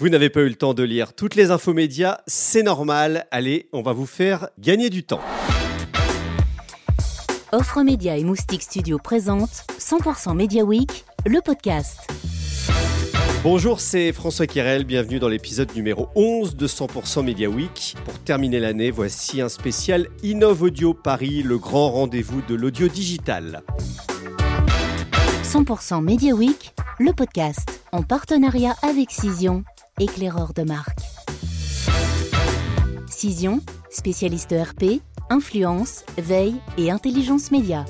Vous n'avez pas eu le temps de lire toutes les infos médias, c'est normal. Allez, on va vous faire gagner du temps. Offre Média et Moustique Studio présente 100% Media Week, le podcast. Bonjour, c'est François Kirel, bienvenue dans l'épisode numéro 11 de 100% Media Week. Pour terminer l'année, voici un spécial Innov Audio Paris, le grand rendez-vous de l'audio digital. 100% Media Week, le podcast, en partenariat avec Cision éclaireur de marque. Cision, spécialiste RP, influence, veille et intelligence média.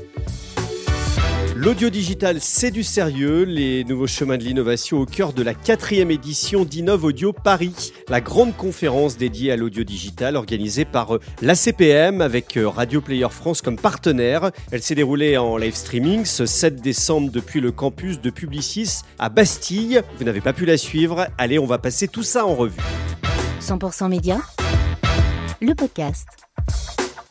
L'audio digital, c'est du sérieux. Les nouveaux chemins de l'innovation au cœur de la quatrième édition d'Innov Audio Paris, la grande conférence dédiée à l'audio digital organisée par euh, l'ACPM avec euh, Radio Player France comme partenaire. Elle s'est déroulée en live streaming ce 7 décembre depuis le campus de Publicis à Bastille. Vous n'avez pas pu la suivre. Allez, on va passer tout ça en revue. 100% Média, le podcast.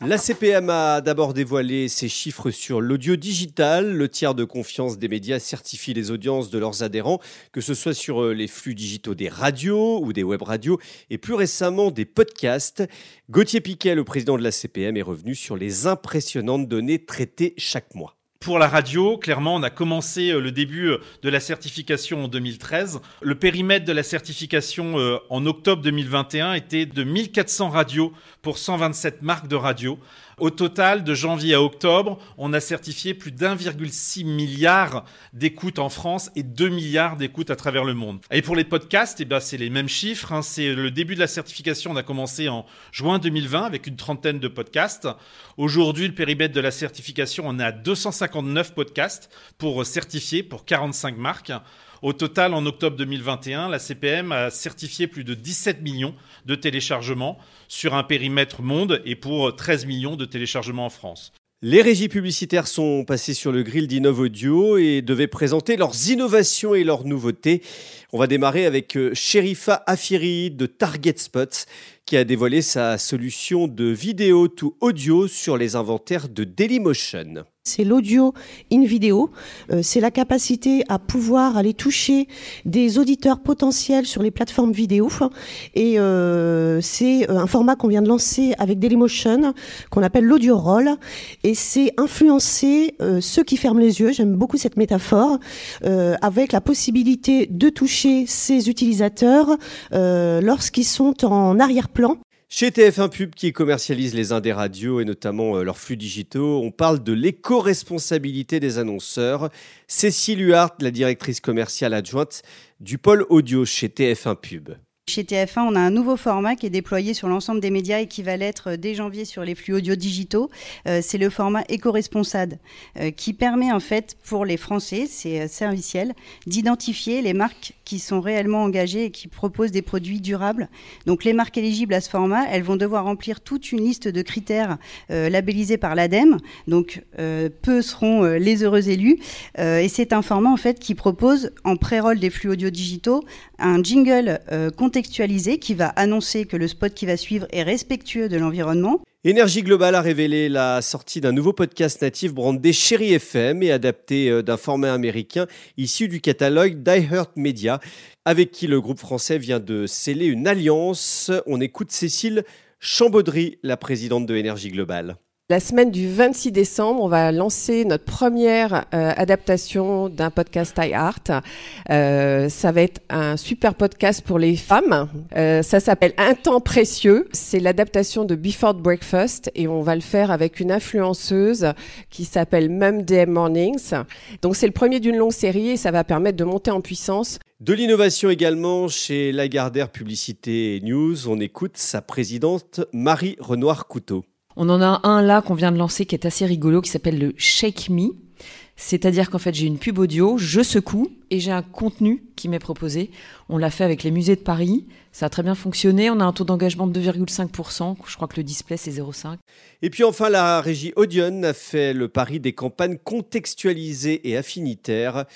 La CPM a d'abord dévoilé ses chiffres sur l'audio digital. Le tiers de confiance des médias certifie les audiences de leurs adhérents, que ce soit sur euh, les flux digitaux des radios ou des web radios et plus récemment des podcasts. Gauthier Piquet, le président de la CPM, est revenu sur les impressionnantes données traitées chaque mois. Pour la radio, clairement, on a commencé euh, le début euh, de la certification en 2013. Le périmètre de la certification euh, en octobre 2021 était de 1400 radios pour 127 marques de radio. Au total, de janvier à octobre, on a certifié plus d'1,6 milliard d'écoutes en France et 2 milliards d'écoutes à travers le monde. Et pour les podcasts, eh ben, c'est les mêmes chiffres. Hein. C'est le début de la certification. On a commencé en juin 2020 avec une trentaine de podcasts. Aujourd'hui, le périmètre de la certification, on est à 259 podcasts pour certifier pour 45 marques. Au total, en octobre 2021, la CPM a certifié plus de 17 millions de téléchargements sur un périmètre monde et pour 13 millions de téléchargements en France. Les régies publicitaires sont passées sur le grill d'Innov Audio et devaient présenter leurs innovations et leurs nouveautés. On va démarrer avec euh, Sherifa Afiri de Target Spots qui a dévoilé sa solution de vidéo to audio sur les inventaires de Dailymotion c'est l'audio in vidéo, euh, c'est la capacité à pouvoir aller toucher des auditeurs potentiels sur les plateformes vidéo. Et euh, c'est euh, un format qu'on vient de lancer avec Dailymotion, qu'on appelle l'audio roll. Et c'est influencer ceux qui ferment les yeux, j'aime beaucoup cette métaphore, avec la possibilité de toucher ces utilisateurs lorsqu'ils sont en arrière-plan chez TF1 Pub, qui commercialise les indés radios et notamment euh, leurs flux digitaux, on parle de l'éco-responsabilité des annonceurs. Cécile Huart, la directrice commerciale adjointe du pôle audio chez TF1 Pub. Chez TF1, on a un nouveau format qui est déployé sur l'ensemble des médias et qui va l'être euh, dès janvier sur les flux audio digitaux. Euh, c'est le format éco-responsable euh, qui permet en fait pour les Français, c'est serviciel, d'identifier les marques qui sont réellement engagées et qui proposent des produits durables. Donc les marques éligibles à ce format, elles vont devoir remplir toute une liste de critères labellisés par l'ADEME. Donc peu seront les heureux élus. et c'est un format en fait qui propose en pré-roll des flux audio digitaux un jingle qui va annoncer que le spot qui va suivre est respectueux de l'environnement. Énergie Globale a révélé la sortie d'un nouveau podcast natif brandé Chéri FM et adapté euh, d'un format américain issu du catalogue d'iHeart Media, avec qui le groupe français vient de sceller une alliance. On écoute Cécile Chambaudry, la présidente de Énergie Globale. La semaine du 26 décembre, on va lancer notre première euh, adaptation d'un podcast iHeart. Euh, ça va être un super podcast pour les femmes. Euh, ça s'appelle Un temps précieux. C'est l'adaptation de Before Breakfast et on va le faire avec une influenceuse qui s'appelle Mum Mornings. Donc c'est le premier d'une longue série et ça va permettre de monter en puissance. De l'innovation également chez Lagardère Publicité News. On écoute sa présidente Marie Renoir Couteau. On en a un là qu'on vient de lancer qui est assez rigolo, qui s'appelle le Shake Me. C'est-à-dire qu'en fait, j'ai une pub audio, je secoue et j'ai un contenu qui m'est proposé. On l'a fait avec les musées de Paris. Ça a très bien fonctionné. On a un taux d'engagement de 2,5%. Je crois que le display, c'est 0,5. Et puis enfin, la régie Audion a fait le pari des campagnes contextualisées et affinitaires.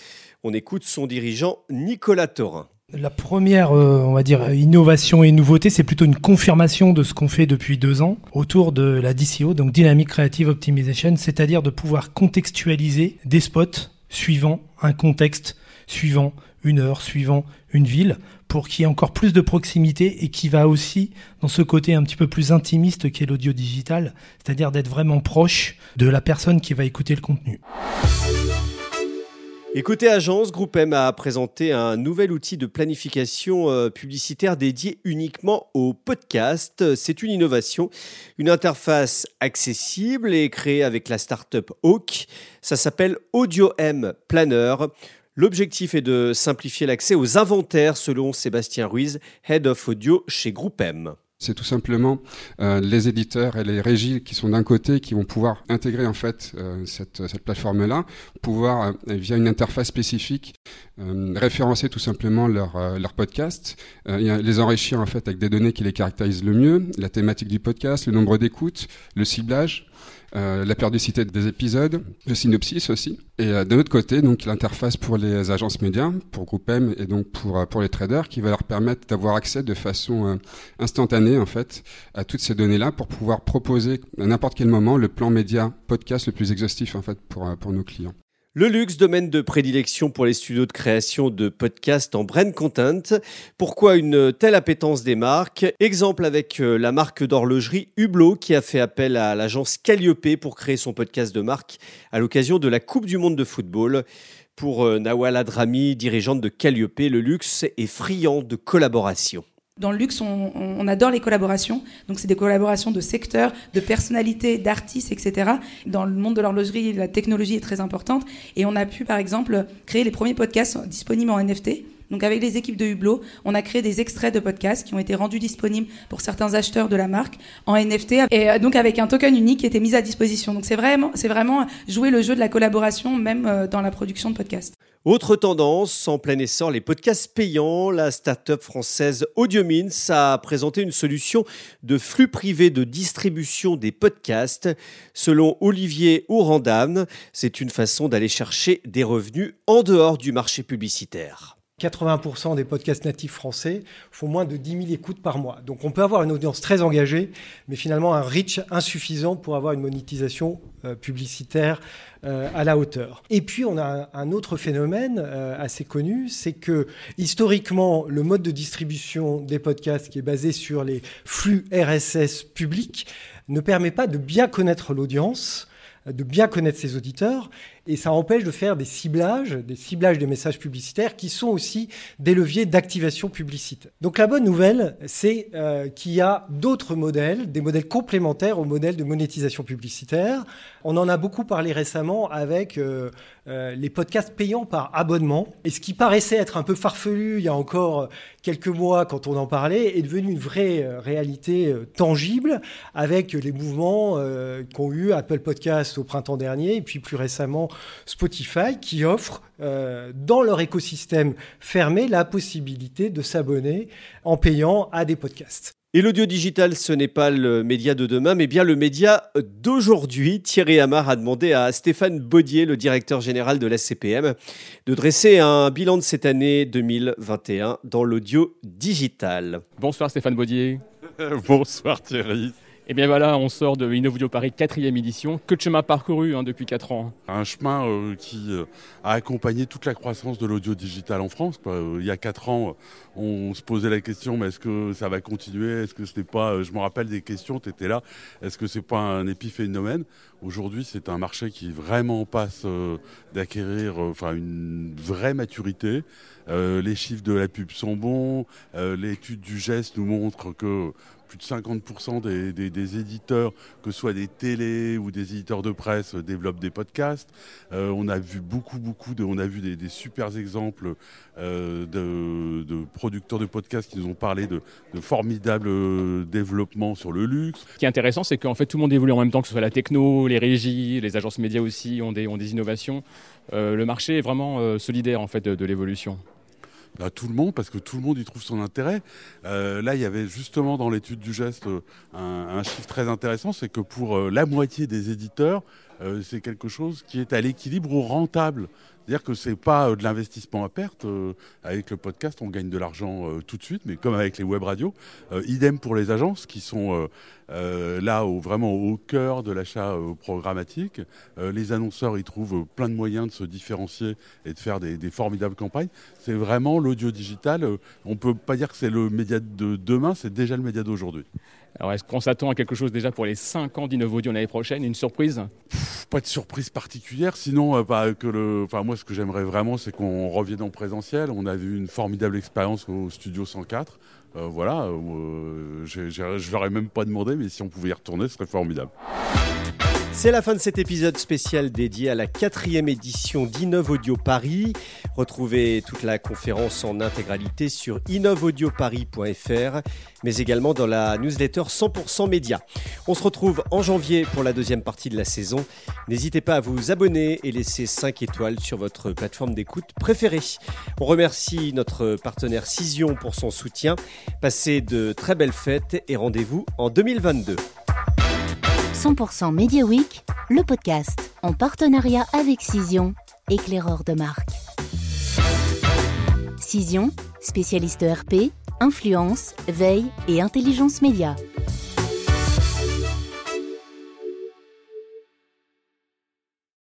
On écoute son dirigeant Nicolas Thorin. La première, euh, on va dire, innovation et nouveauté, c'est plutôt une confirmation de ce qu'on fait depuis deux ans autour de la DCO, donc Dynamic Creative Optimization, c'est-à-dire de pouvoir contextualiser des spots suivant un contexte, suivant une heure, suivant une ville, pour qu'il y ait encore plus de proximité et qui va aussi dans ce côté un petit peu plus intimiste qu'est l'audio digital, c'est-à-dire d'être vraiment proche de la personne qui va écouter le contenu. Écoutez Agence, Groupe M a présenté un nouvel outil de planification euh, publicitaire dédié uniquement au podcast. C'est une innovation, une interface accessible et créée avec la startup Hawk. Ça s'appelle Audio M Planner. L'objectif est de simplifier l'accès aux inventaires selon Sébastien Ruiz, Head of Audio chez Groupe M. C'est tout simplement euh, les éditeurs et les régies qui sont d'un côté qui vont pouvoir intégrer en fait euh, cette, plateforme-là, pouvoir euh, via une interface spécifique référencer tout simplement leur, leur podcast, les enrichir en fait avec des données qui les caractérisent le mieux, la thématique du podcast, le nombre d'écoutes, le ciblage, euh, la périodicité des épisodes, le synopsis aussi. Et euh, de l'autre côté, donc l'interface pour les agences médias, pour Groupe M et donc pour, euh, pour les traders, qui va leur permettre d'avoir accès de façon instantanée en fait à toutes ces données-là pour pouvoir proposer à n'importe quel moment le plan média podcast le plus exhaustif en fait pour, pour nos clients. Le luxe, domaine de prédilection pour les studios de création de podcasts en brand content. Pourquoi une telle appétence des marques? Exemple avec euh, la marque d'horlogerie Hublot qui a fait appel à l'agence Calliope pour créer son podcast de marque à l'occasion de la Coupe du Monde de football. Pour euh, Nawal Adrami, dirigeante de Calliope, le luxe est friand de collaboration. Dans le luxe, on, adore les collaborations. Donc, c'est des collaborations de secteurs, de personnalités, d'artistes, etc. Dans le monde de l'horlogerie, la technologie est très importante. Et on a pu, par exemple, créer les premiers podcasts disponibles en NFT. Donc, avec les équipes de Hublot, on a créé des extraits de podcasts qui ont été rendus disponibles pour certains acheteurs de la marque en NFT. Et euh, donc, avec un token unique qui était mis à disposition. Donc, c'est vraiment, c'est vraiment jouer le jeu de la collaboration, même euh, dans la production de podcasts. Autre tendance, en plein essor, les podcasts payants. La start-up française Audiomins a présenté une solution de flux privé de distribution des podcasts. Selon Olivier Ourandam, c'est une façon d'aller chercher des revenus en dehors du marché publicitaire. 80% des podcasts natifs français font moins de 10 000 écoutes par mois. Donc on peut avoir une audience très engagée, mais finalement un reach insuffisant pour avoir une monétisation euh, publicitaire euh, à la hauteur. Et puis on a un, autre phénomène euh, assez connu, c'est que historiquement le mode de distribution des podcasts qui est basé sur les flux RSS publics ne permet pas de bien connaître l'audience de bien connaître ses auditeurs et ça empêche de faire des ciblages, des ciblages des messages publicitaires qui sont aussi des leviers d'activation publicitaire. Donc la bonne nouvelle, c'est euh, qu'il y a d'autres modèles, des modèles complémentaires au modèle de monétisation publicitaire. On en a beaucoup parlé récemment avec euh, euh, les podcasts payants par abonnement. Et ce qui paraissait être un peu farfelu il y a encore quelques mois quand on en parlait est devenu une vraie réalité tangible avec les mouvements qu'ont eu Apple Podcasts au printemps dernier et puis plus récemment Spotify qui offre euh, dans leur écosystème fermé la possibilité de s'abonner en payant à des podcasts. Et l'audio digital, ce n'est pas le média de demain, mais bien le média d'aujourd'hui. Thierry Amar a demandé à Stéphane Baudier, le directeur général de la CPM, de dresser un bilan de cette année 2021 dans l'audio digital. Bonsoir Stéphane Baudier. Bonsoir Thierry. Eh bien voilà, on sort de Innovudio Paris quatrième édition. Que de chemin parcouru hein, depuis 4 ans. Un chemin euh, qui euh, a accompagné toute la croissance de l'audio digital en France. Euh, il y a 4 ans, on se posait la question, mais est-ce que ça va continuer? Est-ce que n'est pas, je me rappelle des questions, tu étais là, est-ce que c'est pas un épiphénomène? Aujourd'hui, c'est un marché qui vraiment passe d'acquérir une vraie maturité. les chiffres de la pub sont bons. L'étude du geste nous montre que plus de 50% des, éditeurs, que ce soit des télés ou des éditeurs de presse, développent des podcasts. Euh, on a vu beaucoup, beaucoup de, on a vu des, super exemples euh, de, producteurs de podcasts qui nous ont parlé de, formidables euh, développements sur le luxe. Ce qui est intéressant, c'est qu'en fait tout le monde évolue en même temps, que ce soit la techno, les régies, les agences médias aussi ont des, ont des innovations. le marché est vraiment solidaire en fait de l'évolution bah, Tout le monde, parce que tout le monde y trouve son intérêt. Euh, là, il y avait justement dans l'étude du geste euh, un, chiffre très intéressant, c'est que pour euh, la moitié des éditeurs, euh, c'est quelque chose qui est à l'équilibre ou rentable. C'est-à-dire que c'est pas euh, de l'investissement à perte. Euh, avec le podcast, on gagne de l'argent tout de suite, mais comme avec les web radios, idem pour les agences qui sont là vraiment au cœur de l'achat programmatique. les annonceurs y trouvent plein de moyens de se différencier et de faire des, des formidables campagnes. C'est vraiment l'audio digital. on peut pas dire que c'est le média de demain, c'est déjà le média d'aujourd'hui. Alors, est-ce qu'on s'attend à quelque chose déjà pour les 5 ans d'Innovodio l'année prochaine? Une surprise? Pas de surprise particulière, sinon, euh, que le... enfin, moi, ce que j'aimerais vraiment, c'est qu'on revienne en présentiel. On a vu une formidable expérience au Studio 104. Euh, voilà, euh, je ne leur même pas demandé, mais si on pouvait y retourner, ce serait formidable. C'est la fin de cet épisode spécial dédié à la quatrième édition d'Innov Audio Paris. Retrouvez toute la conférence en intégralité sur innovaudioparis.fr, mais également dans la newsletter 100% Média. On se retrouve en janvier pour la deuxième partie de la saison. N'hésitez pas à vous abonner et laisser 5 étoiles sur votre plateforme d'écoute préférée. On remercie notre partenaire Cision pour son soutien. Passez de très belles fêtes et rendez-vous en 2022. 100% Media Week, le podcast en partenariat avec Cision, éclaireur de marque. Cision, spécialiste ERP, influence, veille et intelligence média.